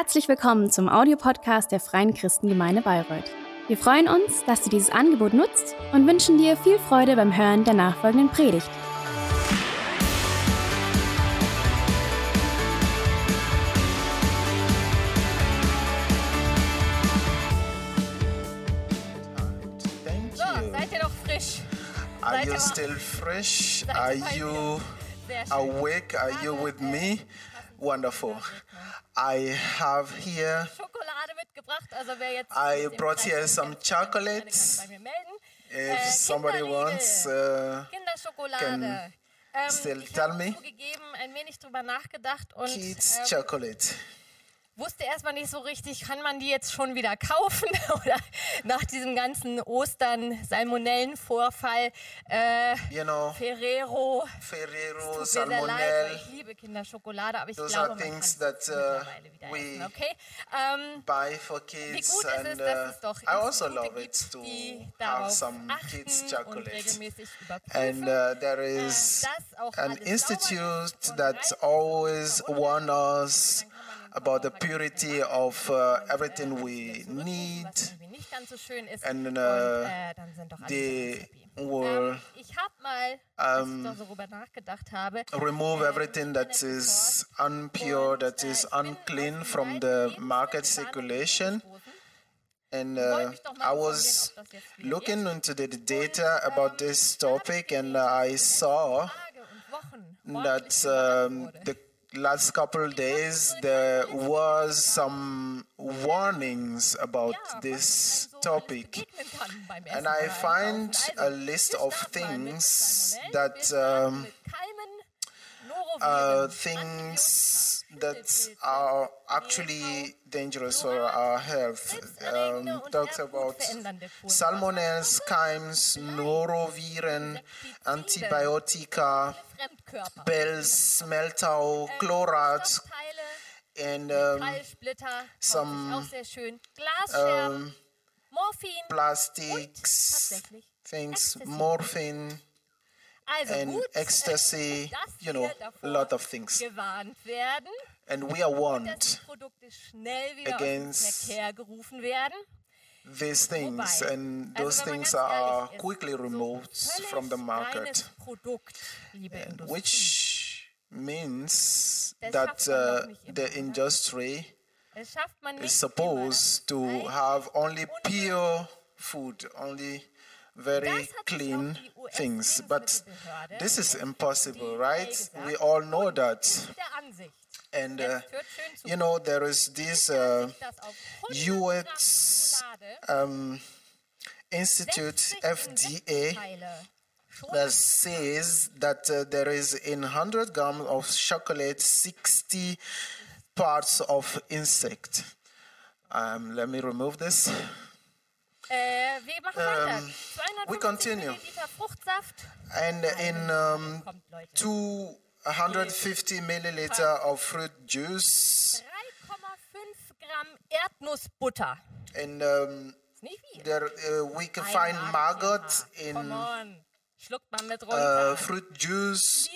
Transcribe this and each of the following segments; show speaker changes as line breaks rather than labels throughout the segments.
Herzlich willkommen zum Audiopodcast der Freien Christengemeinde Bayreuth. Wir freuen uns, dass du dieses Angebot nutzt und wünschen dir viel Freude beim Hören der nachfolgenden Predigt.
So, seid ihr doch frisch?
Are
seid
you
ihr-
still fresh?
seid ihr
Are you awake? Are you with me? Wonderful. I have here,
Schokolade mitgebracht, also wer jetzt
I brought here some chocolates. If
Äh,
somebody wants, uh,
Kinderschokolade. Ähm,
still tell me.
ein wenig drüber nachgedacht und
kids
ähm,
chocolate
wusste erstmal nicht so richtig, kann man die jetzt schon wieder kaufen? Oder nach diesem ganzen Ostern Salmonellenvorfall
äh, genau.
Ferrero.
Ferrero Salmonellen
ich liebe Kinderschokolade aber ich
Those
glaube man kann es
mittlerweile uh,
wieder essen okay? Um,
buy for kids wie
gut and, ist es dass
uh,
es doch Institute
also
gibt die darauf achten und regelmäßig überprüfen.
and, uh, there äh,
is äh,
an institute that always warn us about the purity of uh, everything we need. And, uh, will
habe,
remove everything that is unpure, that is unclean from the market circulation. And uh, I was looking into the data about this topic, and I saw that um, the last couple days there was some warnings about this
einem so alles
topic.
begegnen kann beim
And I find a list of
starten mal mit
things that, um, uh, things that are actually dangerous for our health. Um, talks about salmonella, chimes, noroviren,
Fremdkörper,
bells, smeltau, chlorat,
Stoffteile,
and um, some, um, plastics, things, morphine, and
gut,
ecstasy, you know, a lot of things.
werden,
And we are warned
die Produkte schnell wieder
against
aus dem Verkehr gerufen werden.
these things, and those things are quickly removed from the market,
liebe
which means that
schafft man doch
uh, the industry
Es schafft man nicht
is supposed to have only pure food, only very
Das hat sich
clean
auch die US
things. But this is impossible, right? We all know that.
ist der Ansicht.
And, uh,
Jetzt hört schön zu.
you know, there is this uh,
Ansicht, dass auf 100 Gramm
US um, institute, FDA, that says that uh, there is in 100 grams of chocolate 60 parts of insect. Um, let me remove this.
Äh, wir machen weiter.
Ähm,
250
we continue.
Milliliter Fruchtsaft.
And in um, 250 milliliter of fruit juice,
3,5 Gramm Erdnussbutter.
and um, there uh, we can find maggot in
on. Schluckt man mit
uh, fruit juice,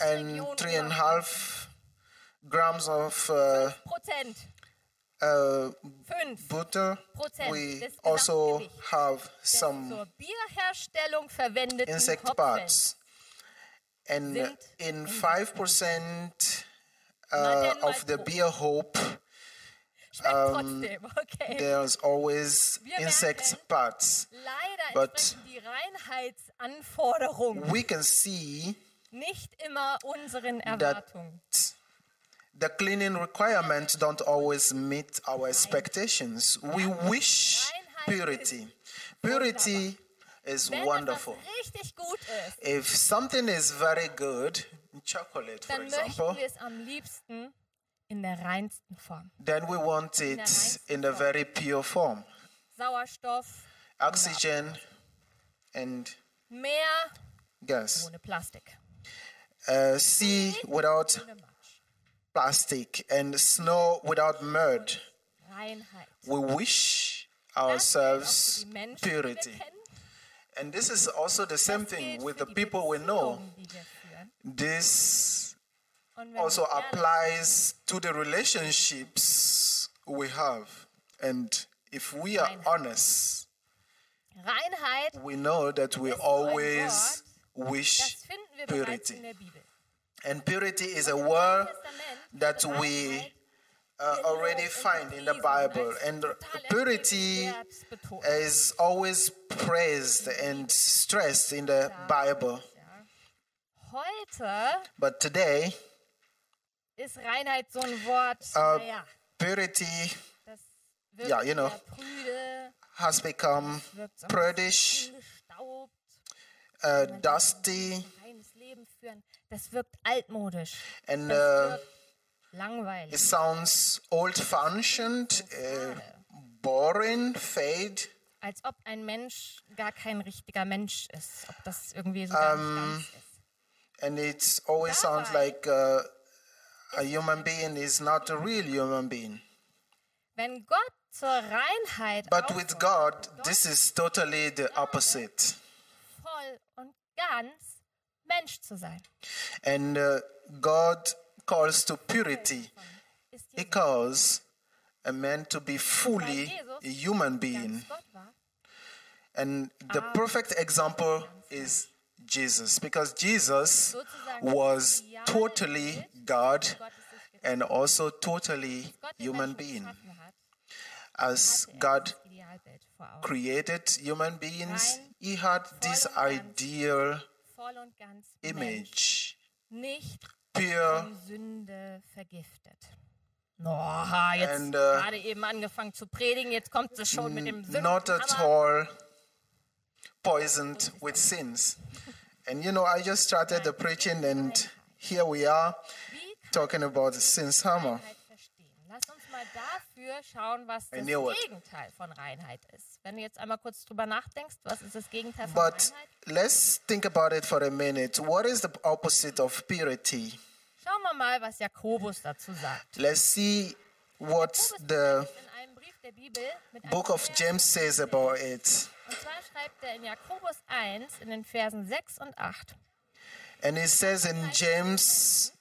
and three and a half grams of uh. uh, butter, we also have some insect parts. And in
5%
uh, of the beer hope,
um,
there's always insect parts. But we can see
nicht immer unseren that
the cleaning requirements don't always meet our expectations. We wish purity. Purity is wonderful.
etwas richtig gut ist,
If something is very good, chocolate for example,
wir es am liebsten in der reinsten Form.
then we want it in a very pure form.
Sauerstoff,
Oxygen and
mehr
gas.
ohne Plastik.
Uh, sea without. Plastic and snow without mud. We wish
Das gilt auch für
ourselves
die Menschen, die wir
purity. And this is also the same thing with the people we know.
Beziehungen, die wir führen.
This also applies to the relationships we have. And if we are honest, we know that we
ist so ein
always wish
finden wir bereits
purity.
In der Bibel.
And purity is a word that we uh, already find in the Bible. And purity is always praised and stressed in the Bible. But today,
ist Reinheit so ein Wort,
Uh, purity ja, you know. has become
wirkt so ein
prudish, uh, dusty,
reines Leben führen. Das wirkt altmodisch,
and
das
uh,
wirkt langweilig.
it sounds old fashioned, uh, boring, fade.
als ob ein Mensch gar kein richtiger Mensch ist. Ob das irgendwie so ganz, ganz ist.
And it always sounds
Dabei-
like uh, a human being is not a real human being.
Wenn Gott zur Reinheit
But with
auffordert,
God, this is totally the opposite.
voll und ganz Mensch zu sein,
And uh, God calls to purity. He calls a man to be fully a human being.
ganz Gott war.
And the perfect example is Jesus, because Jesus was totally God
Gottes ist getan.
and also totally human being. As God
das Idealbild vor Augen.
created human beings, he had this
voll und ganz.
ideal
Voll und ganz Mensch, nicht
pure
von Sünde vergiftet. Oh, jetzt
And, uh,
gerade eben angefangen zu predigen, jetzt kommt sie schon mit dem Sünden.
not at all poisoned with sins. And you know, I just started the preaching, and here we are talking about the sins hammer.
Dafür schauen, was das
knew it.
Gegenteil von Reinheit ist. Wenn du jetzt einmal kurz drüber nachdenkst, was ist das Gegenteil von
But
Reinheit?
let's think about it for a minute. What is the opposite of purity?
Schauen wir mal, was Jakobus dazu sagt.
Let's see what
Jakobus
the book of James says about it.
Und zwar schreibt er in Jakobus 1 in den Versen 6 und 8.
And it says in James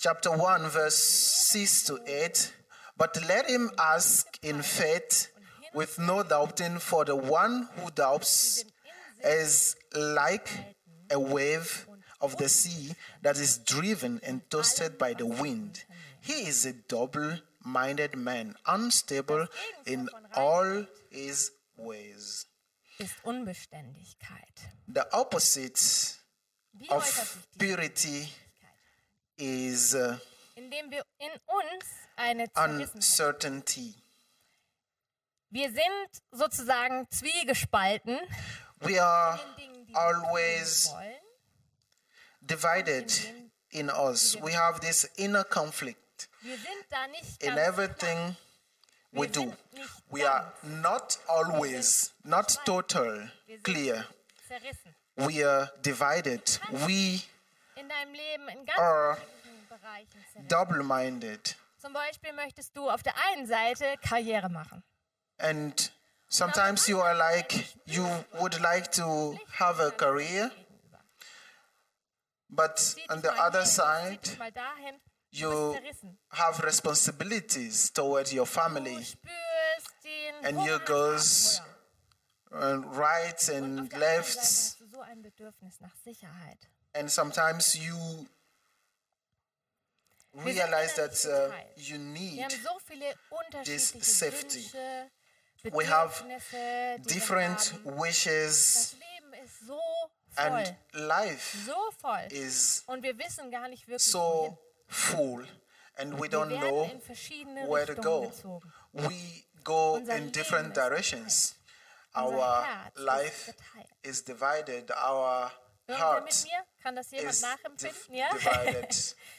chapter 1, verse 6 to 8 But let him ask in faith with no doubting, for the one who doubts is like a wave of the sea that is driven and tossed by the wind. He is a double minded man, unstable in all his ways. The opposite of purity is uh,
Indem wir in uns eine
uncertainty.
Wir sind sozusagen zwiegespalten
We are
Dingen,
always
wollen.
divided in us. We have this inner conflict
Wir sind da nicht
in everything we
Wir
do. We are not always, not total, clear. We are divided. We are
Bereichen
sind. Double-minded.
Zum Beispiel möchtest du auf der einen Seite Karriere machen.
And sometimes you are like you would like to have a career, but on the other side you have responsibilities toward your family, and
you
goes uh,
right
and
left.
And sometimes you realize that uh, you need
haben so viele unterschiedliche
safety. We have different wishes,
Das Leben ist so
and life is
Und wir wissen gar nicht wirklich,
so full, and we don't know where to go. We go in different directions. Our life is divided. Our
Irgendwer mit
heart
mir? Kann das jemand nachempfinden? Ja?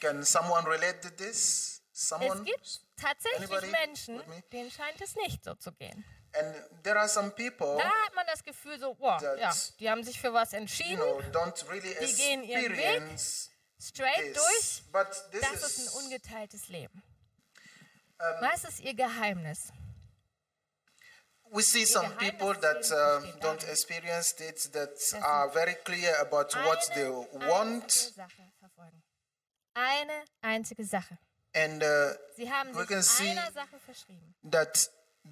Can someone relate to this?
es
Someone?
gibt tatsächlich
Anybody
Menschen, denen scheint es nicht so zu gehen.
And there are some people,
Da hat man das Gefühl so, boah,
That-
ja, die haben sich für was
you
entschieden,
know, don't really
Die gehen ihren Weg.
experience
straight durch.
this. But this
Das ist ein
is
ungeteiltes Leben. Was ist ihr Geheimnis?
We see some people that uh, don't experience it, that are very clear about what they want,
einzige Sache verfolgen. Eine einzige Sache.
And uh, We can see-
einer Sache verschrieben.
that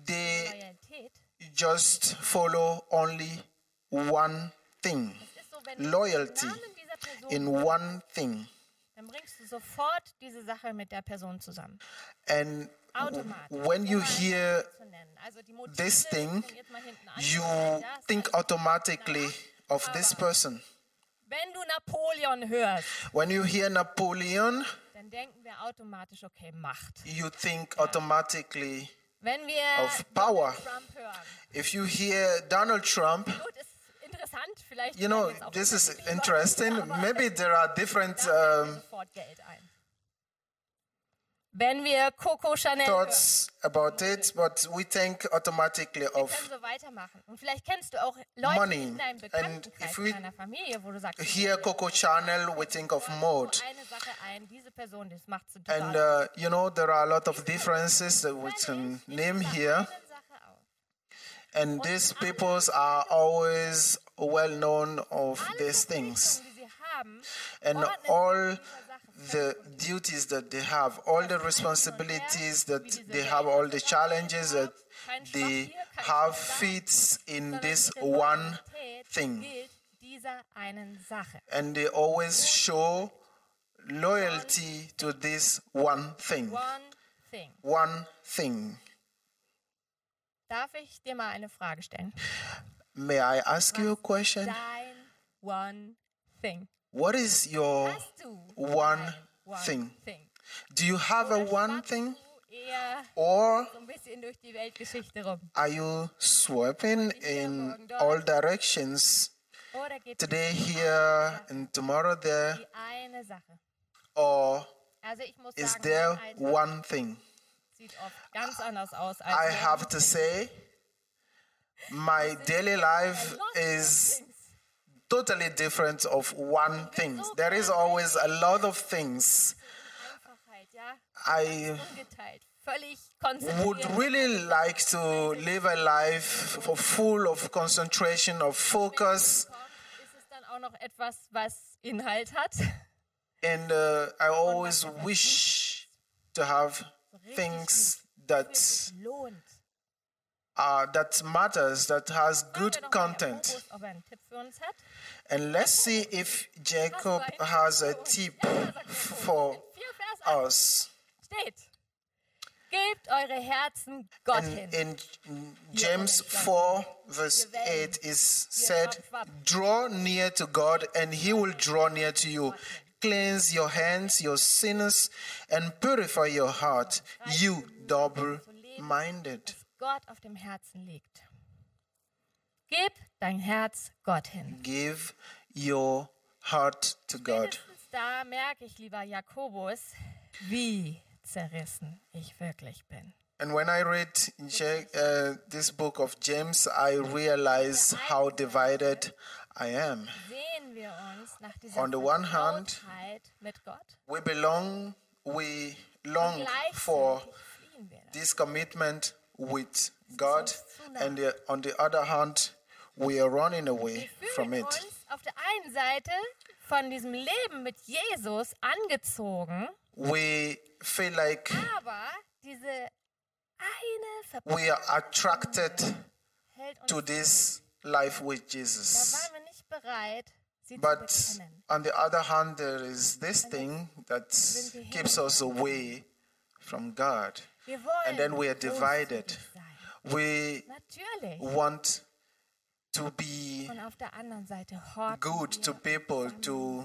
they just follow only one thing,
Es ist so, wenn du
Loyalty
den Namen dieser Person
in one thing.
dann bringst du sofort diese Sache mit der Person zusammen.
And. when you hear this thing, you think automatically of this person.
Wenn du Napoleon hörst,
when you hear Napoleon,
dann denken wir automatisch, okay, Macht.
You think automatically of power. If you hear Donald Trump, you know, this is interesting. Maybe there are different. Um,
Wenn wir Coco Chanel hören,
thoughts about it, but we think automatically of
so weitermachen. Und vielleicht kennst du auch Leute
Money.
in deinem
And
Bekanntenkreis,
if we
in deiner Familie, wo du sagst,
here Coco Chanel, we think of mode.
eine Sache ein, diese Person, das macht sie
And uh, you know, there are a lot of differences that we can name here.
Eine Sache auf.
And these peoples are always well known of these things.
Verpflichtungen, die sie haben,
And all the duties that they have, all the responsibilities that they have, all the challenges that they have fits in this one thing.
gilt dieser einen Sache.
And they always show loyalty to this one thing.
One thing.
One thing.
Darf ich dir mal eine Frage stellen?
May I ask you a question?
Dein one thing.
What is your one thing? Do you have a one thing? Or
so ein bisschen durch die Weltgeschichte rum?
are you sweeping in all directions?
Oder geht es
Today here and tomorrow there?
die eine Sache?
Or
Also ich muss
is there one thing?
sieht oft ganz anders aus als
I have to say, my daily life is. Totally different of one thing. There is always a lot of things. I would really like to live a life full of concentration, of focus,
Kommt, ist es dann auch noch etwas, was Inhalt hat?
and uh, I always wish to have things that. Uh, that matters, that has good
wir doch mal Herrn
content.
Fokus, ob einen Tipp für uns hat.
And let's see if Jacob has a tip for
Vier Vers 8
us.
Gebt eure Herzen Gott
And in James 4, verse 8, is said, Draw near to God, and he will draw near to you. Cleanse your hands, your sinners, and purify your heart, you double minded.
Gott auf dem Herzen liegt. Gib dein Herz Gott hin.
Give your heart to God.
Spätestens da merke ich, lieber Jakobus, wie zerrissen ich wirklich bin.
And when I read uh, this book of James, I realize how divided I am.
Sehen wir uns nach dieser
On the one hand,
Vertrautheit mit Gott
We belong, we long for this commitment with God, and the- on the other hand, we are running away from it.
auf der einen Seite von diesem Leben mit Jesus angezogen,
We feel like
aber diese eine
we are attracted to this life with
Da
Jesus.
waren wir nicht bereit, sie
But
zu bekennen.
on the other hand, there is this thing that keeps us away from God. And then we are divided. We want to be good to people, to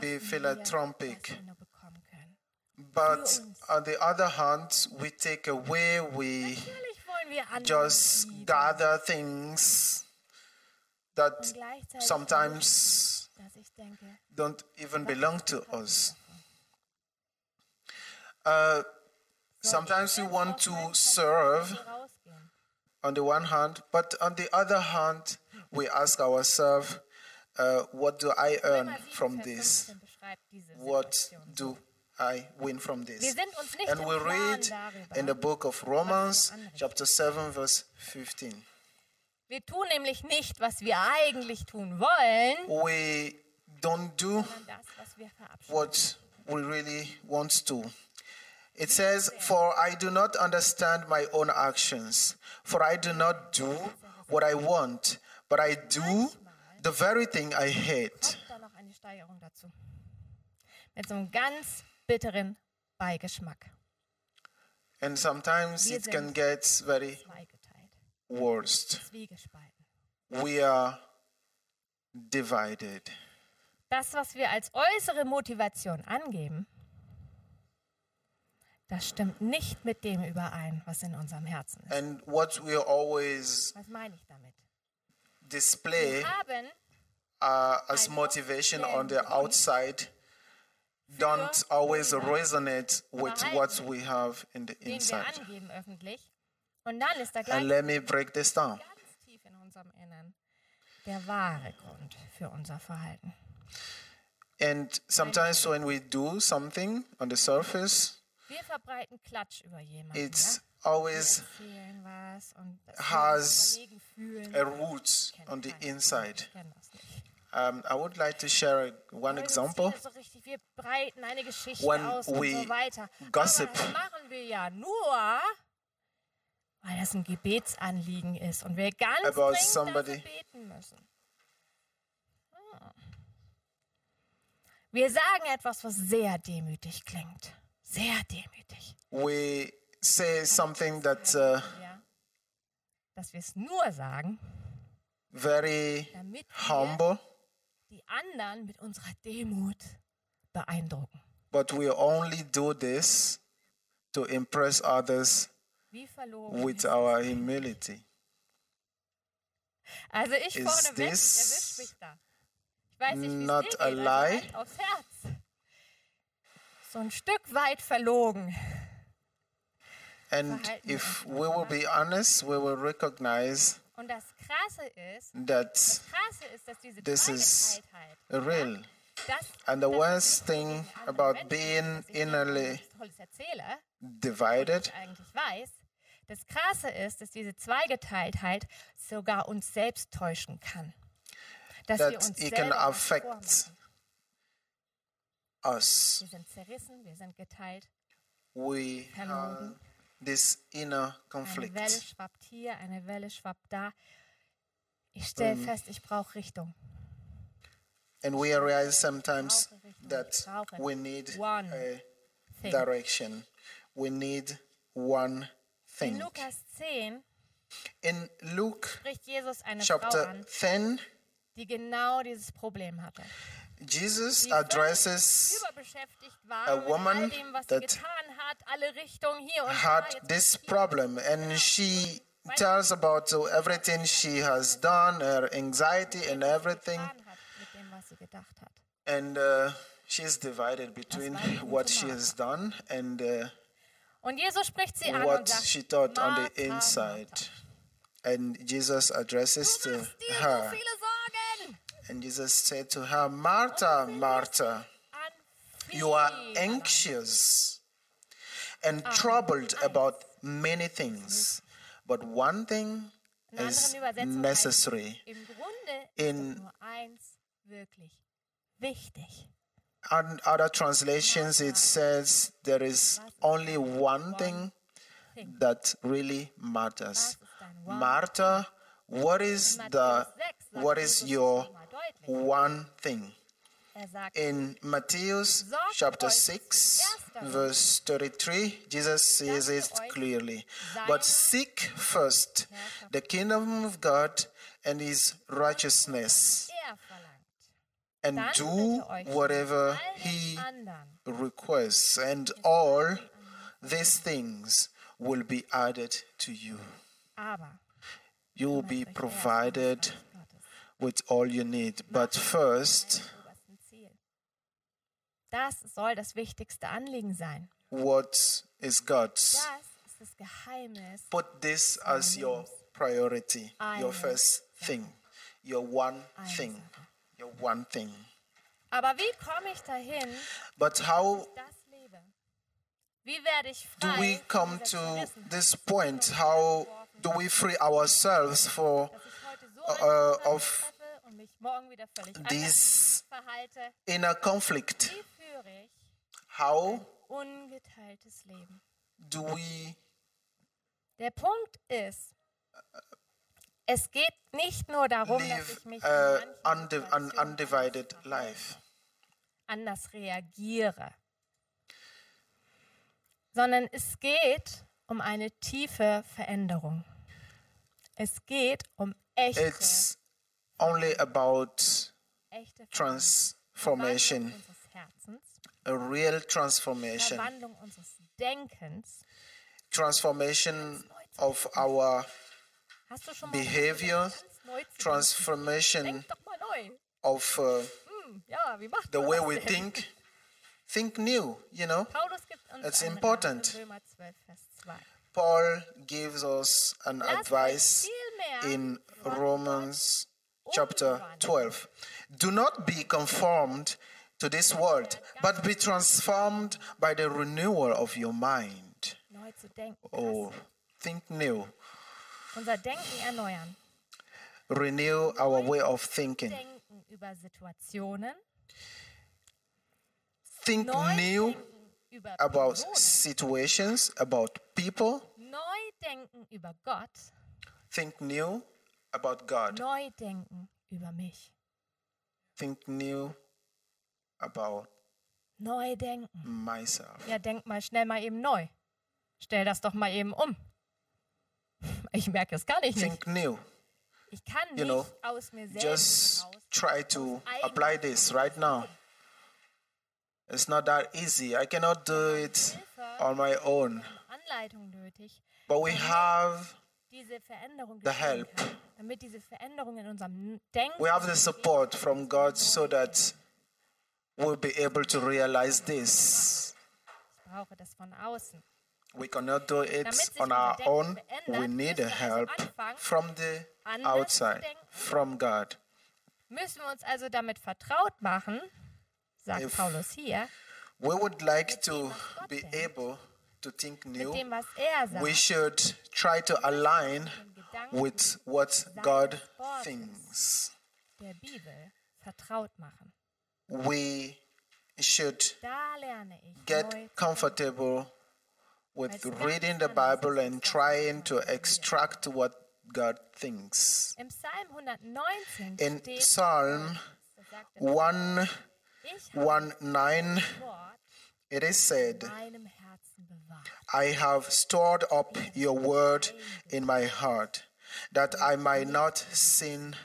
be philanthropic. But on the other hand, we take away, we just gather things that sometimes don't even belong to us. Uh, sometimes we want to serve on the one hand, but on the other hand, we ask ourselves, uh, what do I earn from this?
15 beschreibt diese
What do I win from this?
sind uns nicht
And we read in the book of Romans, chapter 7, verse 15.
Wir tun nämlich nicht, was wir eigentlich tun wollen,
We don't do
das, was wir
what we really want to. It says, For I do not understand my own actions, for I do not do what I want, but I do the very thing I hate.
Da noch eine Steigerung dazu. Mit so einem ganz bitteren Beigeschmack.
And sometimes
Wir
it can get very worst. We are divided.
Das, was wir als äußere Motivation angeben, das stimmt nicht mit dem überein, was in unserem Herzen ist.
And what we always
Was meine ich damit?
display
Wir haben
uh, as motivation on the outside don't always resonate with what we have in the
den wir
inside.
angeben öffentlich. Und dann ist da
And let me break this down.
ganz tief in unserem Innern der wahre Grund für unser Verhalten.
And sometimes when we do something on the surface,
wir verbreiten Klatsch über jemanden.
It's
ja?
always has a root on the inside. Um, I would like to share one example. When we gossip,
weil das ein Gebetsanliegen ist und wir ganz
about somebody.
beten müssen. Ah. Wir sagen etwas, was sehr demütig klingt. Sehr demütig.
We say something that uh.
Dass wir es nur sagen,
very
damit
humble,
die anderen mit unserer Demut beeindrucken.
but we only do this to impress others with our humility.
Also ich
Is
vorne weg, erwischt mich da. Ich weiß nicht, wie
not
es dir
a
geht,
lie?
also Hand aufs Herz. So ein Stück weit verlogen.
And if we will be honest, we will recognize
Und das Krasse ist,
that
Krasse ist, dass diese
This is
Zweigeteiltheit,
real.
das,
And the
das
worst thing about being innerly divided
das Krasse ist, dass diese Zweigeteiltheit sogar uns selbst täuschen kann. Dass wir
that
uns
it can affect. Us.
Wir sind zerrissen, wir sind geteilt.
We have this inner
Eine Welle
conflict.
schwappt hier, eine Welle schwappt da. Ich stelle fest, ich brauche Richtung.
And we realize sometimes that we need
One
a
Thing.
direction. We need one
In
thing.
Lukas 10
In Luke
spricht Jesus eine Frau
chapter
an,
10,
die genau dieses Problem hatte.
Jesus addresses a woman that had this problem, and she tells about everything she has done, her anxiety, and everything. And uh, she is divided between what she has done and uh, what she thought on the inside. And Jesus addresses her. And Jesus said to her, Martha, Martha, you are anxious and troubled about many things, but one thing is necessary. In-. On other translations, it says there is only one thing that really matters. Martha, what is the
Matthäus 6 sagt
what is your. One thing? In Matthew chapter 6, verse 33, Jesus says it clearly. But seek first the kingdom of God and his righteousness, and do
er
whatever he requests, and all these things will be added to you. You will be provided
ums Reich Gottes,
with all you need. But first,
das soll das wichtigste Anliegen sein.
what is God's?
Das ist das Geheimnis
Put this as your priority, your first thing, your one thing, your one thing.
Aber wie komme ich dahin,
But how
das lebe? Wie werde ich
do we come to this point? How do we free ourselves for
eine Entscheidung
of
mich morgen wieder völlig anders
this
verhalte?
inner conflict?
Wie führe ich
How
ungeteiltes Leben.
do we
Der Punkt ist, es geht nicht nur darum, dass
live
ich mich
uh, undi- an
Situationen
undivided life?
anders reagiere, sondern es geht um eine tiefe Veränderung. Es geht um echte,
It's only about transformation, a real transformation,
Verwandlung unseres Denkens.
transformation of our
Hast du schon mal
behavior,
ganz neu zu
transformation
denken? Denk doch mal neu.
of uh,
Hm, ja, wie macht
the way we think. Think new, you know.
Paulus gibt uns
It's important.
Rat in Römer 12, Vers 2.
Paul gives us an advice in Romans chapter 12. Do not be conformed to this world, but be transformed by the renewal of your mind. Oh, think new.
Unser Denken erneuern.
Renew our way of thinking.
Denken über Situationen.
Think new about situations, about people.
Neu denken über Gott.
Think new about God.
Neu denken über mich.
Think new about
Neu denken.
myself.
Ja, denk mal schnell mal eben neu. Stell das doch mal eben um. Ich merke es gar nicht. nicht.
Think new.
Ich kann
you know,
nicht aus mir selbst
Just
heraus
try to apply this right now. It's not that easy. I cannot do it on my own. But we have The help.
kann. Damit diese Veränderung in unserem Denken
we have the support from God so that we'll be able to realize this.
das von außen.
We cannot do it on our own. We need a help from the outside, from God.
Müssen wir uns also damit vertraut machen, sagt
If-
Paulus hier,
We would like to be able to think new.
dem, was er sagt,
We should try to align with what God thinks.
der Bibel vertraut machen.
We should
Da lerne ich neu
get comfortable with reading the Bible and trying to extract what God thinks.
In Psalm 119
In
steht,
Psalm
da sagt
1
ich habe
1 9,
das Wort
it is said,
in meinem Herzen bewahrt.
I have stored up your word in my heart, that I might not sin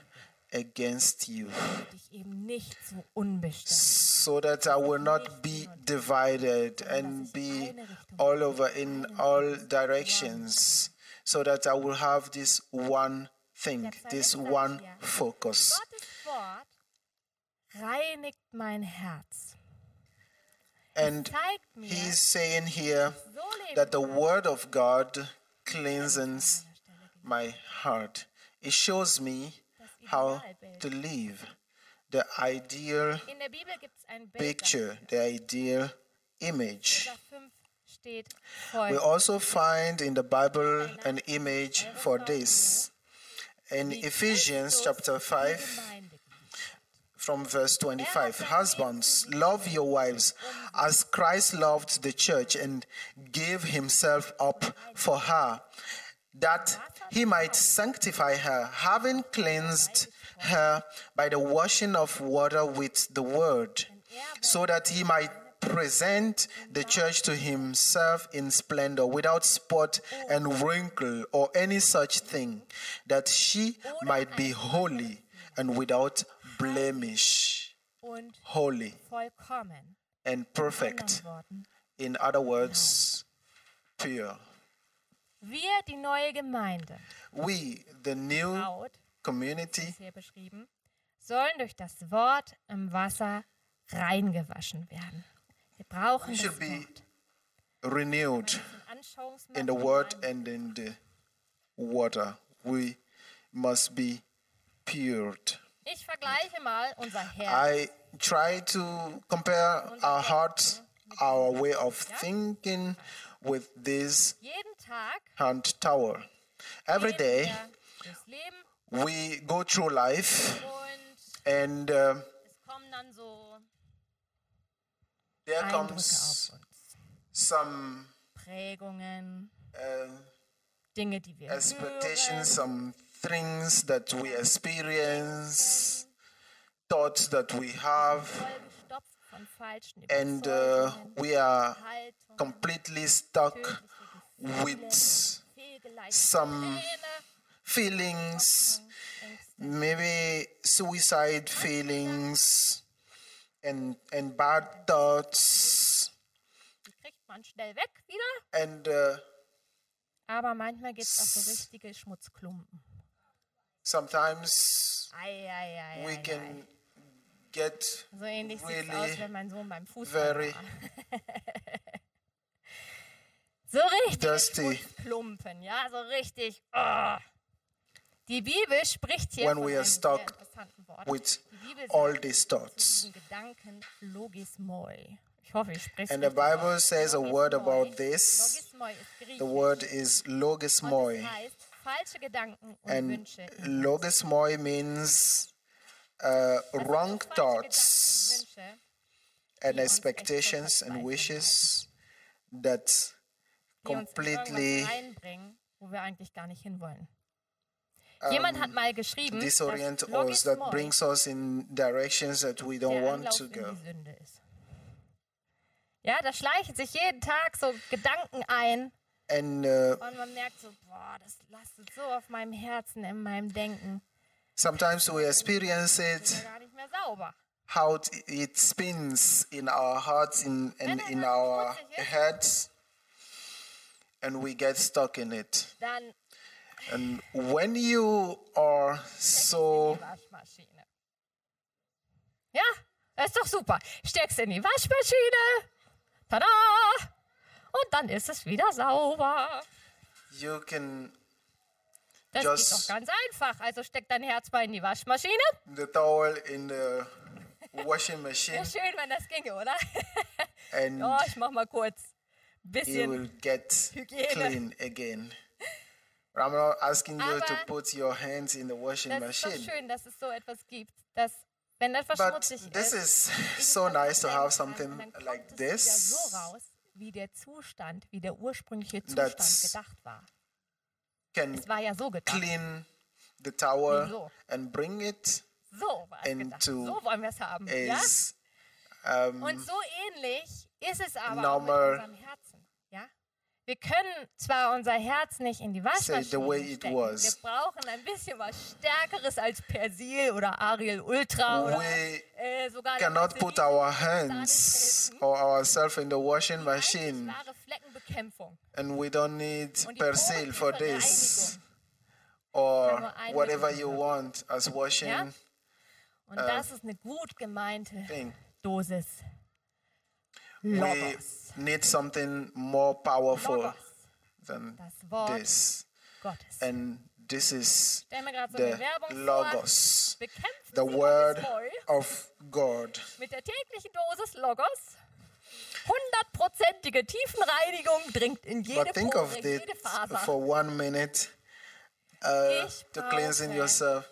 against you,
dich eben nicht so
that I will not be divided and be all over in all directions, so that I will have this one thing, this one focus.
Reinigt mein Herz.
And he's saying here that the word of God cleanses my heart. It shows me how to live. The ideal
In der Bibel gibt es ein Bild.
picture, the ideal image.
Vers 5 steht
We also find in the Bible an image for this. In Ephesians chapter 5, from verse 25 Husbands, love your wives as Christ loved the church and gave himself up for her, that he might sanctify her, having cleansed her by the washing of water with the word, so that he might present the church to himself in splendor, without spot and wrinkle or any such thing, that she might be holy and without blemish,
Und
holy and perfect. In other words, pure.
Wir, die neue Gemeinde,
We, the new
Braut,
community,
hier beschrieben, sollen durch das Wort im Wasser reingewaschen werden. Wir brauchen das
should be
Wort.
renewed in the word and in the water. We must be
Ich vergleiche mal unser Herz.
I try to compare our hearts, our way of thinking with this
Jeden Tag
hand tower. Every day
wir durchs Leben
we go through life and uh,
es kommen dann so
there comes some
Prägungen,
uh,
Dinge, die wir
expectations,
hören,
some things that we experience, thoughts that we have,
vollgestopft von falschen
and uh, we are completely stuck with some feelings, maybe suicide feelings, and and bad thoughts,
Die kriegt man schnell weg wieder,
and uh,
aber manchmal gibt es auch so richtige Schmutzklumpen.
Sometimes
Ei, ei, ei,
we can get
So ähnlich
really
aus, wenn mein Sohn beim Fußball
very
war. So richtig
Dusty.
Schmutzklumpen, ja, so richtig. oh. Die Bibel spricht hier
When
von
we are stuck with all these thoughts.
Gedanken Logismoi. Ich hoffe, ich spreche
And the Bible says a word about this.
Logismoi ist griechisch.
The word is logismoi.
Falsche Gedanken und
And
Wünsche.
logismoi means uh,
sind
wrong thoughts and expectations and wishes that completely
wo wir eigentlich gar nicht hinwollen. Jemand hat mal geschrieben,
disorient
dass
us, that brings us in directions that we don't want to go.
Ja, da schleichen sich jeden Tag so Gedanken ein
And uh,
und man merkt so, boah, das lastet so auf meinem Herzen, in meinem Denken.
sometimes we experience it
gar nicht mehr sauber.
how it, it spins in our hearts in, and in our heads and we get stuck in it
Dann
and when you are so
die Waschmaschine. Ja, das ist doch super. Steckst in die Waschmaschine. Tada! Und dann ist es wieder sauber.
you can
Das geht doch ganz einfach. Also steck dein Herz mal in die Waschmaschine.
the towel in the washing machine
Wäre schön, wenn das ginge, oder?
and
Ja, ich mach mal kurz.
you
Bisschen.
will get
Hygiene.
clean again But I'm not asking you to
Aber
put your hands in the washing
Das ist doch
machine.
schön, dass es so etwas gibt, dass wenn etwas
But
schmutzig
this
ist,
is so nice to have something like this
so raus, wie der Zustand, wie der ursprüngliche
That's-
Zustand gedacht war. Es war ja so gedacht.
clean the towel
So.
and bring it
So war es gedacht.
into
So wollen wir es haben. Ja?
is um,
Und so ähnlich ist es aber
normal-
auch mit unserem Herzen. Wir können zwar unser Herz nicht in die Waschmaschine stecken. Wir brauchen ein bisschen was Stärkeres als Persil oder Ariel Ultra oder
we
äh, sogar
cannot put our hands or ourselves in the washing
Die
machine and we don't need persil for this or whatever you want as washing
Ja? Und das ist eine gut gemeinte
thing.
Dosis
We
Logos.
Need something more powerful than
das Wort
this.
Gottes.
And this is the. Logos, the word of God.
mit der täglichen Dosis Logos. Hundertprozentige Tiefenreinigung dringt in jede
But think of it for one minute uh, to cleansing yourself.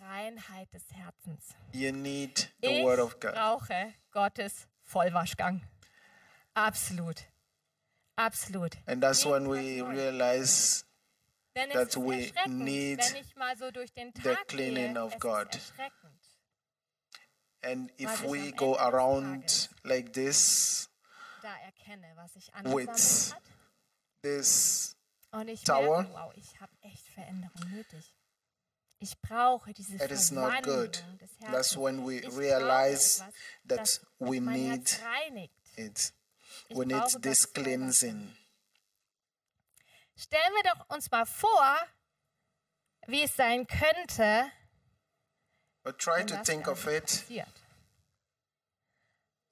Reinheit des Herzens.
You need the
Ich
word of God.
brauche Gottes Vollwaschgang. Absolut. Absolut.
And that's when we realize
Denn es
that
ist
we
erschreckend,
need
wenn ich mal so durch den
the
Tag
cleaning
gehe,
of
es
God.
Ist erschreckend.
And if we go around like this,
Da erkenne, was sich
With
angesammelt hat.
this
Und ich
Tower.
merke, wow, ich habe echt Veränderung nötig. Ich brauche diese
it is not
Verwandlung
good.
des
That's
Herzens.
when we
Ich brauche
realize
etwas,
that
das
we
mein
need
Herz reinigt.
it. We need this cleansing.
Stellen wir doch uns mal vor, wie es sein könnte,
But try
wenn
to think of it
passiert.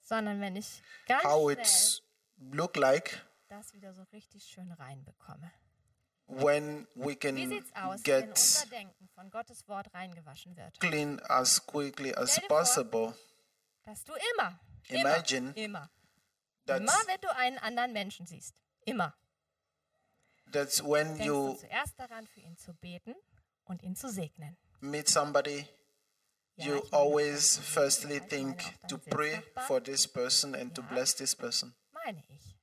Sondern wenn ich ganz
how it's look like
das wieder so richtig schön reinbekomme.
when we
Wie
can
sieht's aus, wenn
get
unser Denken von Gottes Wort reingewaschen wird?
clean as quickly as
vor,
possible.
Dass du immer,
Imagine
immer, immer,
That
immer, wenn du einen anderen Menschen siehst, immer,
that's when
denkst
you
du zuerst daran, für ihn zu beten und ihn zu segnen.
meet somebody,
Ja,
you always firstly think to pray for this person and to
Ja.
bless this person.
meine ich.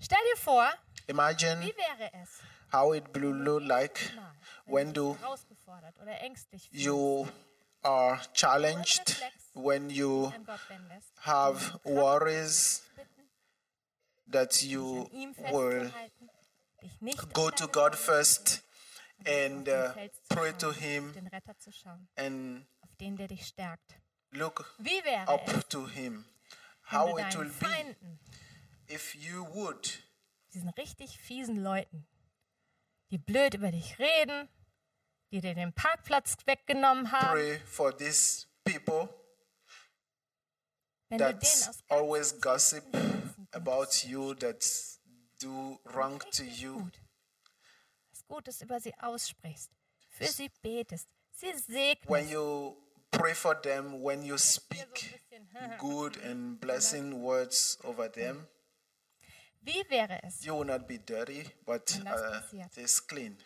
Stell dir vor,
Imagine
wie wäre es,
how it will look like
mal,
when
du herausgefordert oder ängstlich
you are challenged, when you have worries that you will go to God first and uh, pray to Him and look up to Him. How it will be if you would.
Diesen richtig fiesen Leuten, die blöd über dich reden, die dir den Parkplatz weggenommen haben.
Pray for these people. That always gossip about you, that do wrong to you.
Gutes über sie aussprichst, für sie betest, sie segnest,
When you pray for them, when you speak good and blessing words over them,
wie wäre es,
you will not be dirty, but uh, it is clean.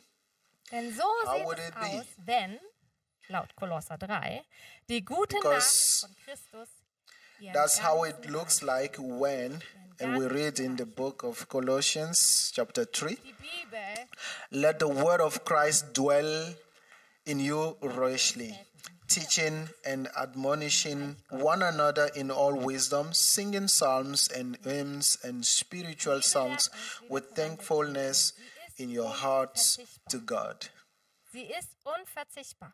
denn so
How
sieht
would
es
it be?
aus, wenn, laut Kolosser 3, die gute
Because
Nachricht von Christus
That's how it looks like when, and we read in the book of Colossians, chapter 3, let the word of Christ dwell in you richly, teaching and admonishing one another in all wisdom, singing psalms and hymns and spiritual songs with thankfulness in your hearts to God.
Sie ist unverzichtbar.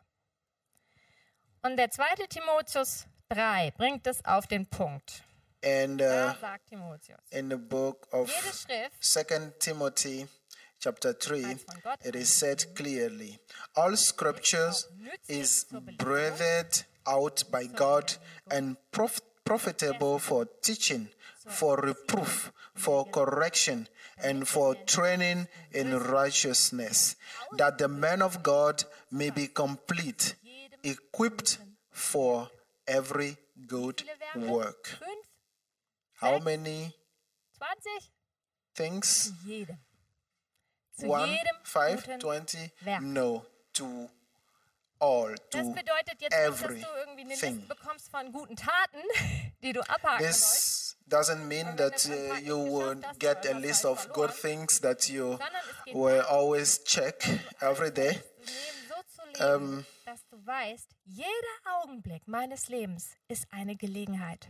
Und der zweite Timotheus 3 bringt es auf den Punkt.
And uh, in the book of Second Timothy chapter 3 it is said clearly all scriptures is breathed out by God and prof- profitable for teaching for reproof for correction and for training in righteousness that the man of God may be complete equipped for every good
viele wären es?
work how many
20?
things
Zu jedem. Zu
One, five, twenty? No, to all,
Das
to
bedeutet jetzt nicht, dass du irgendwie eine
everything.
Liste bekommst von guten Taten, die du abhaken sollst,
This doesn't mean that uh, you would get a list of good things that you
sondern es geht
will always check every day.
das Dass du weißt, jeder Augenblick meines Lebens ist eine Gelegenheit.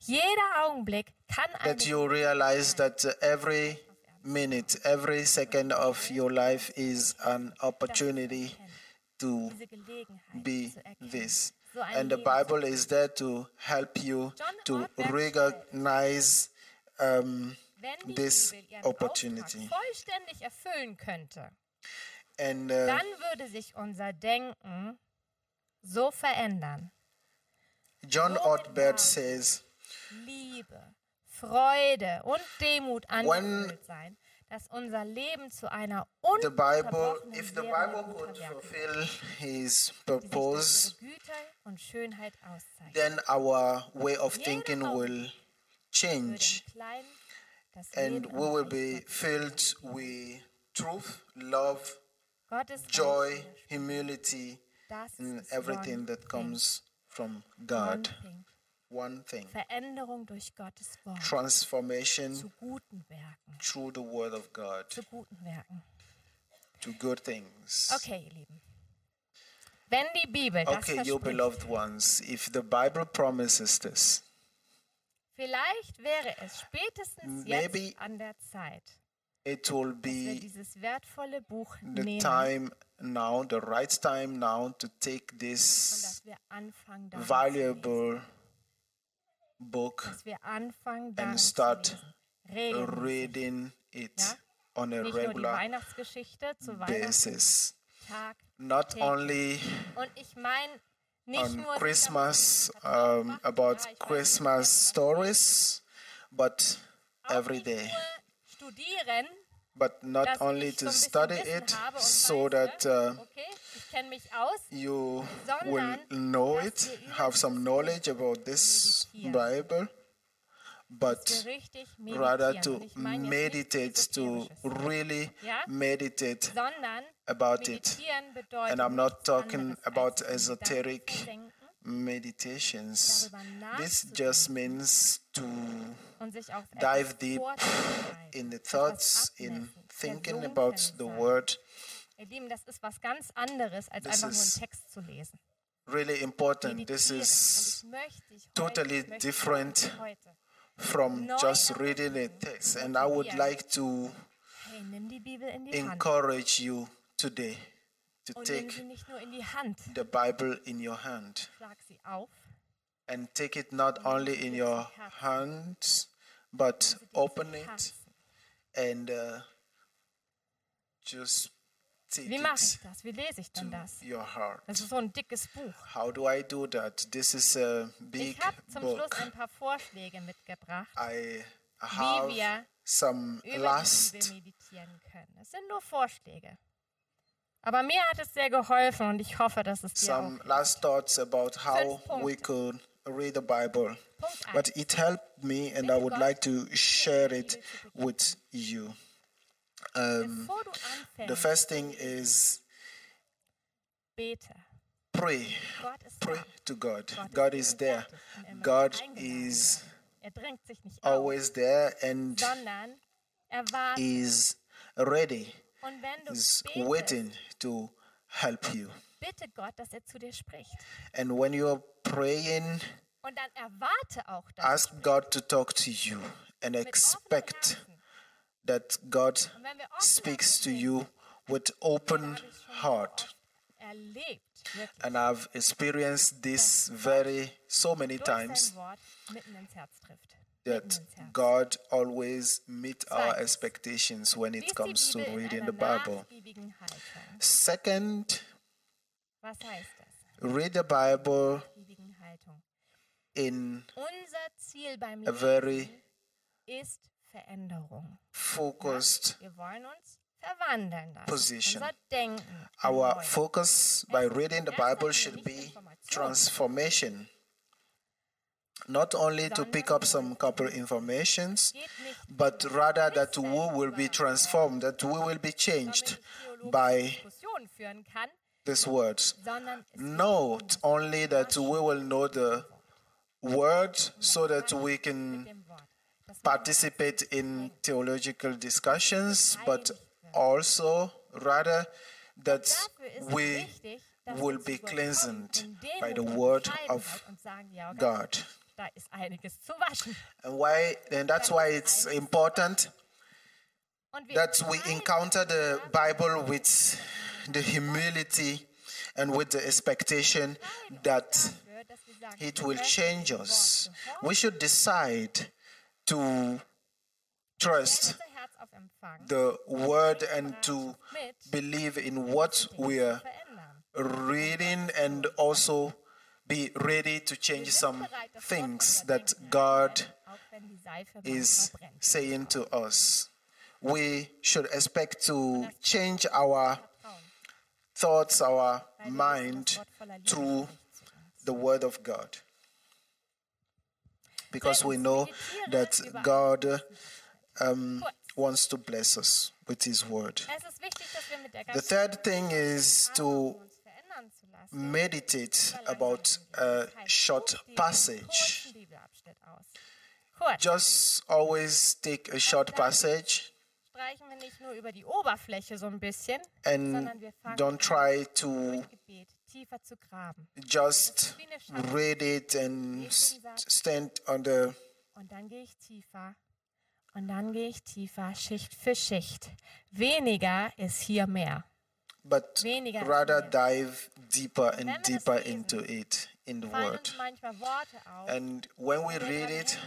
Jeder Augenblick kann eine
That you realize that every minute, every second of your life is an opportunity to
diese Gelegenheit
be this. And the Bible is there to help you to recognize um, this opportunity.
Vollständig erfüllen könnte,
and uh,
dann würde sich unser Denken so verändern.
John Ortberg says,
Liebe, Freude und Demut angefüllt sein, dass unser Leben zu einer
the Bible, if the Bible could fulfill His purpose,
ihre Güte und Schönheit auszeichnen.
then our way of thinking will change, and we will be filled with truth, love, joy, humility, and everything that comes from God. One thing
Veränderung durch Gottes Wort
transformation
zu guten Werken.
through the Word of God
Zu guten Werken.
to good things.
Okay, ihr Lieben. Wenn die Bibel das
Okay, you
verspricht,
beloved ones, if the Bible promises this,
vielleicht wäre es spätestens
Maybe
jetzt an der Zeit,
it will be
dieses wertvolle Buch
the time now, the right time now to take this
dass wir anfangen, darin zu
valuable book
lesen. Dass wir anfangen, darin
and start reading it on a
Nicht nur die
regular
Weihnachtsgeschichte zu Weihnachten,
basis. Not only
Und ich meine nicht
on Christmas,
sicher, was wir
um, about
Ja, ich weiß,
Christmas stories, but every day.
Studieren,
But not only to
so ein bisschen
study it so that uh,
okay, mich aus,
you will know it, have some knowledge about this. Bible, but rather to
Und ich meine jetzt
meditate, to really meditate about it. And I'm not talking about
als in Gedanken
esoteric meditations. This just means to
und sich auf
dive deep in the thoughts, in thinking about the word.
Ihr Lieben, das ist was ganz anderes, als
This
einfach nur einen
is
Text zu lesen.
Really important. This is
und ich möchte dich heute,
totally different from just reading a text. And I would like to
hey, nimm die Bibel in die Hand
encourage you today to
und
take
Hand,
the Bible in your hand
auf,
and take it not only in your hands, but open it and uh, just take
Wie mache ich das? Wie lese ich denn das? Das ist so ein dickes Buch.
How do I do that? This is a big
Ich habe zum Schluss
book.
ein paar Vorschläge mitgebracht,
I
wie wir
some
über
last
meditieren können. Es sind nur Vorschläge. Aber mir hat es sehr geholfen und ich hoffe, dass es dir
some
auch
last thoughts about how we could read the Bible. But
1.
it helped me, and I would like to share it with you. Um, the first thing is pray. Pray to God. God is there. God is always there and is ready, is waiting to help you.
bitte Gott, dass er zu dir spricht.
And when you're praying,
Und dann erwarte auch, dass
ask God to talk to you and expect that God speaks to you with open
habe ich schon so
heart.
erlebt,
And I've experienced this very so many times
sein Wort mitten ins Herz trifft.
that
Mitten ins Herz.
God always meet our expectations when it comes to reading the Bible. Second,
Was heißt das?
read the Bible in
Unser Ziel beim
a very
ist Veränderung.
focused
Wir wollen uns verwandeln lassen.
Position. Our focus by reading the Bible should be transformation. Not only to pick up some couple informations, but rather that we will be transformed, that we will be changed by these words. Not only that we will know the word so that we can
dem Wort. Das
participate in theological discussions, but also rather that
dafür ist es
we will be cleansed by the word of
und sagen, ja, okay,
God.
Da ist einiges zu waschen.
And why and that's why it's important that we encounter the Bible with the humility and with the expectation that
dafür, dass wir sagen,
it will change us. We should decide to trust
unser Herz auf Empfang
the word and to believe in what we are reading and also be ready to change some
bereit, das Wort
things that God
auch wenn die Seife
is saying to us. We should expect to change our thoughts, our
weil wir wissen,
mind
das Wort voller Liebe
through
spricht zu uns.
the Word of God. Because we know that God um, wants to bless us with His Word.
Es ist wichtig, dass wir mit der
The third thing is to meditate about a short passage. Just always take a short passage.
Sprechen wir nicht nur über die Oberfläche so ein bisschen,
And don't try to just read it and stand on the
Und dann gehe ich tiefer. Und dann gehe ich tiefer, Schicht für Schicht. Weniger ist hier mehr.
But
Weniger
rather dive deeper and deeper into it in the word.
uns manchmal Worte auf,
And when we read it,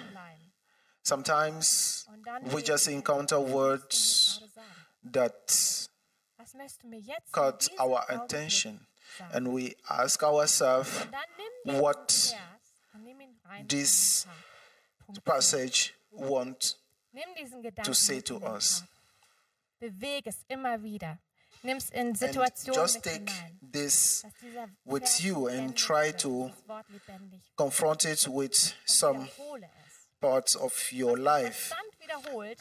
sometimes we just encounter words
möchtest du mir gerade sagen?
that
Was möchtest du mir jetzt in
caught our attention. And we ask ourselves,
Und dann nimm diesen
what
Vers und nimm ihn rein
this
in den Tag. Punkt.
passage want
to
say to us.
Bewege es immer wieder. Nimm es in
and just take this with you and try to
das Wort lebendig
confront it with some parts of your life.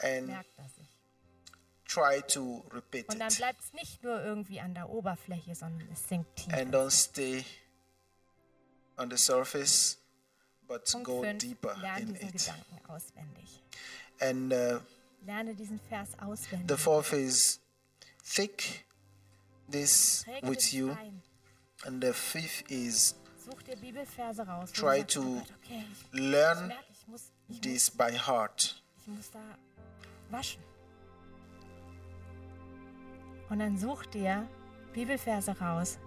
And
er.
Try to repeat it
bleibt es nicht nur irgendwie an der Oberfläche, sondern es sinkt tief.
and don't stay on the surface, but
Punkt
go
5.
deeper in it. And uh,
Lerne diesen Vers
the fourth is take this with you. And the fifth is try to learn this by heart.
Und dann such dir Bibelverse raus,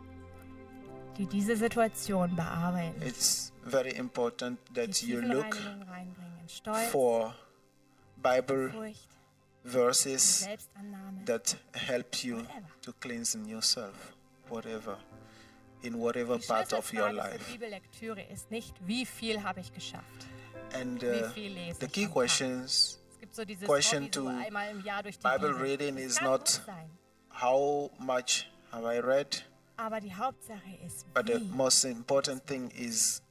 die diese Situation bearbeiten.
It's very important that you look for Bible verses that help you to cleanse yourself, whatever, in whatever part of your life.
Ist nicht, wie viel habe ich geschafft.
And uh, the key questions, Question to
einmal im Jahr durch die
Bible reading is not- how much have I read?
Aber die ist,
But the most important thing is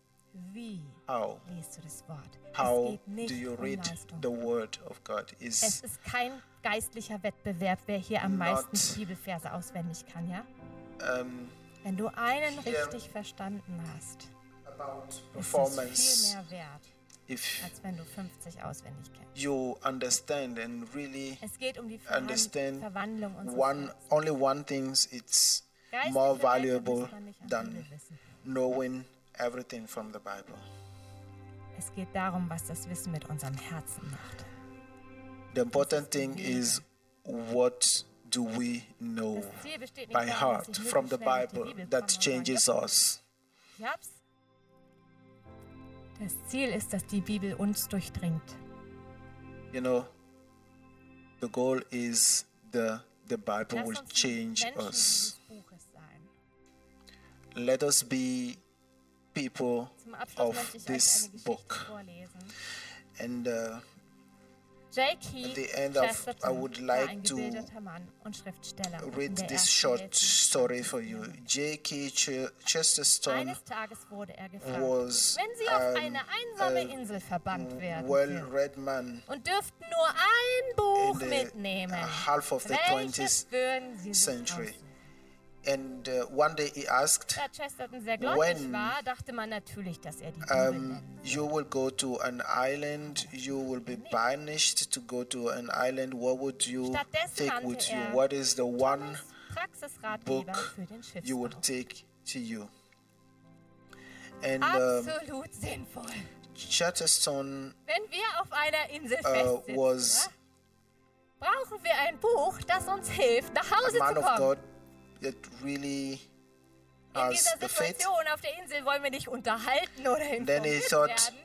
wie
how.
liest du das Wort? es
How do you
um
read
Leistung.
the Word of God?
Es
Is
ist kein geistlicher Wettbewerb, wer hier am meisten Bibelverse auswendig kann, ja?
um,
Wenn du einen richtig verstanden hast, ist es viel mehr wert,
If
als wenn du 50 auswendig kennst.
you understand and really
Es geht um die
understand
Verwandlung unseres
one only one thing it's more valuable than knowing everything from the Bible.
Es geht darum, was das Wissen mit unserem Herzen macht.
The important thing is what do we know
Das Ziel besteht nicht
by heart from the
möglichst schnell durch die
Bible that changes us.
Das Ziel ist, dass die Bibel uns durchdringt.
You know, the goal is the the Bible will change us.
dieses Buches sein.
Let us be people of
möchte ich euch
this book. and uh, At the end of- I would like to
gebildeter Mann und Schriftsteller. in
read this short story for you. G.K. Ch- Chesterton
Eines Tages wurde er
was
wenn Sie auf eine
a
Insel verbannt werden würden
well-read man
und dürften nur ein Buch
in the half of the 20th
würden Sie
century. And uh, one day he asked,
Da Chesterton sehr gläubig
When,
war, dachte man natürlich, dass er die Bibel
um, you will go to an island, you will be banished to go to an island. What would you
Stattdessen
take with you?
er
What is the one book you would take to you? And um,
Absolut sinnvoll.
Chesterton
Wenn wir auf einer Insel
uh, was
brauchen wir ein Buch, das uns hilft, nach
a
Hause
man
zu
of
kommen.
That really
In dieser
the faith.
Situation auf der Insel wollen wir nicht unterhalten oder informiert werden.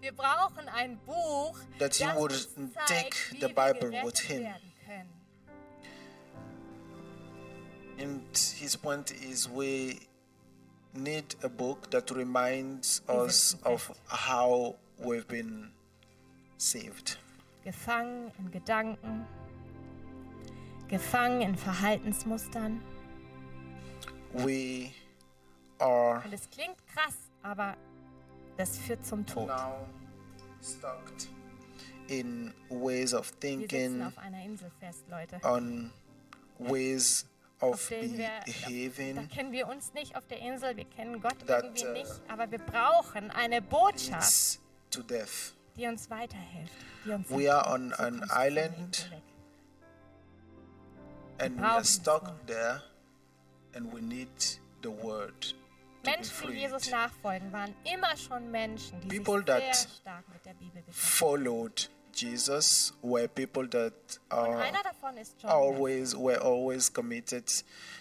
Wir brauchen ein Buch,
that he
das
would
uns
take
zeigt, wie
the
wir gerettet werden können.
And his point is we need a book that reminds us of how we've been saved.
Gefangen in Gedanken, gefangen in Verhaltensmustern.
We are
Und es klingt krass, aber das führt zum Tod.
now stuck in ways of
Wir sitzen
thinking,
auf einer Insel fest, Leute.
on ways
Auf
of
wir, da
behaving
kennen wir uns nicht auf der Insel, wir kennen Gott
That,
irgendwie
uh,
nicht, aber wir brauchen eine Botschaft, die uns weiterhilft. Die uns
We are on an island
weg.
And we are stuck there and we need the word
Menschen, die Jesus nachfolgen, waren immer schon Menschen, die
People
sich sehr
that
stark mit der Bibel.
Followed Jesus were people that are
einer davon ist John.
always were always committed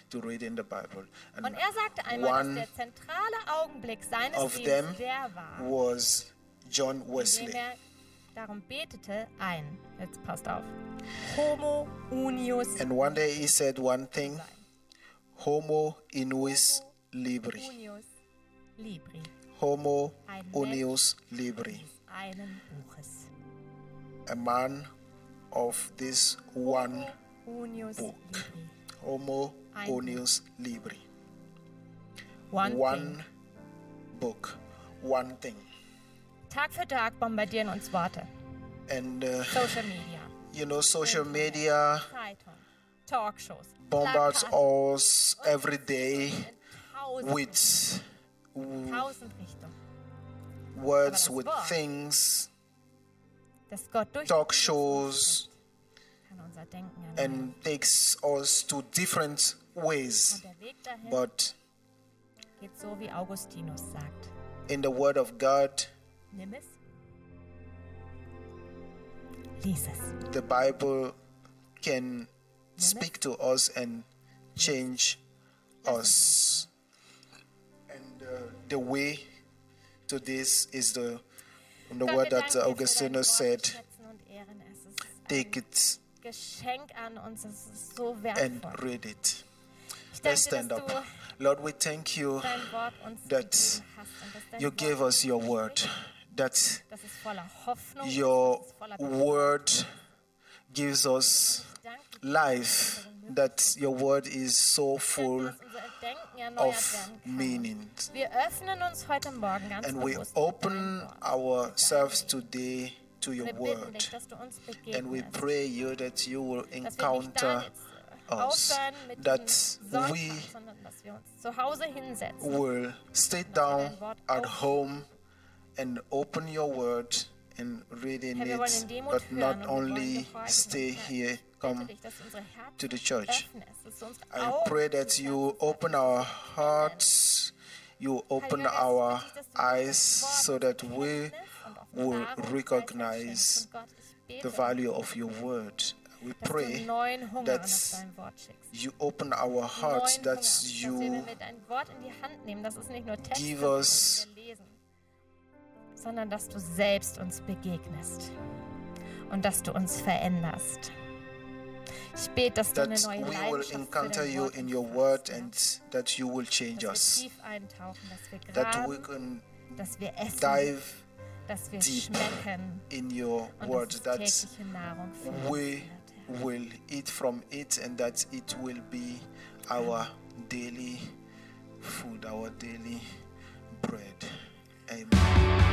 to reading the Bible. And
Und er sagte einmal,
one
dass der zentrale Augenblick seines
of
Lebens
them
der war,
was John Wesley.
Darum betete, ein, jetzt passt auf, Homo unius
And one day he said one thing, Homo unius libri.
unius libri,
Homo unius libri.
einen Buches.
A man of this one
Unius
book.
libri.
Homo unius libri.
One,
One
thing.
book, one thing.
Tag für Tag bombardieren uns Worte.
And uh,
Social Media,
you know, social media
Zeitung, Talkshows,
bombards us every day with words with things,
Dass Gott durch
talk shows,
kann unser Denken erneuern.
and takes us to different ways.
Und der Weg dahin
But
geht so, wie Augustinus sagt.
in the Word of God,
Lies es.
the Bible can speak to us and change us. And uh, the way to this is the the word that
für dein
Augustinus said
schätzen und ehren es. Es ist
take it
an uns. Es ist so
and read it. Let's stand up. Lord, we thank you
dein Wort uns
that
gegeben hast und dass dein
you gave us your word, that
dass es voller Hoffnung
your
ist, dass es voller
word gives us
Ich danke dir,
life, that your word is so full
dass unser Denken erneuert
of meaning.
Wir öffnen uns heute Morgen ganz
And we open ourselves today to your word.
dich, dass du uns
And we pray you that you will
dass wir nicht
encounter us, that we
sondern dass wir uns zu Hause hinsetzen
will stay down at home and open your word and
wir wollen
it, but not
hören und wir wollen
only stay here, come
dich, dass du unsere Herzen
to the church.
öffnest, dass du unsere
I pray that you open our hearts, you open our
ich bitte dich, dass du
eyes so that we will recognize
schenkst. Und Gott, ich bete,
the value of your word. We pray that
nach deinem Wort schickst.
you open our hearts, that
Hunger, dass wir,
you
wenn wir dein Wort in die Hand nehmen, dass es nicht nur Texte
give us-
die wir lesen, sondern dass du selbst uns begegnest und dass du uns veränderst. Ich bete, dass du eine
that
neue
we will encounter you in your word and that you will change us.
tief eintauchen, dass wir
That we can
dass wir essen,
dive
dass wir
deep
schmecken
in your
und
word,
dass
that we will eat from it and that it will be our daily food, our daily bread. Amen.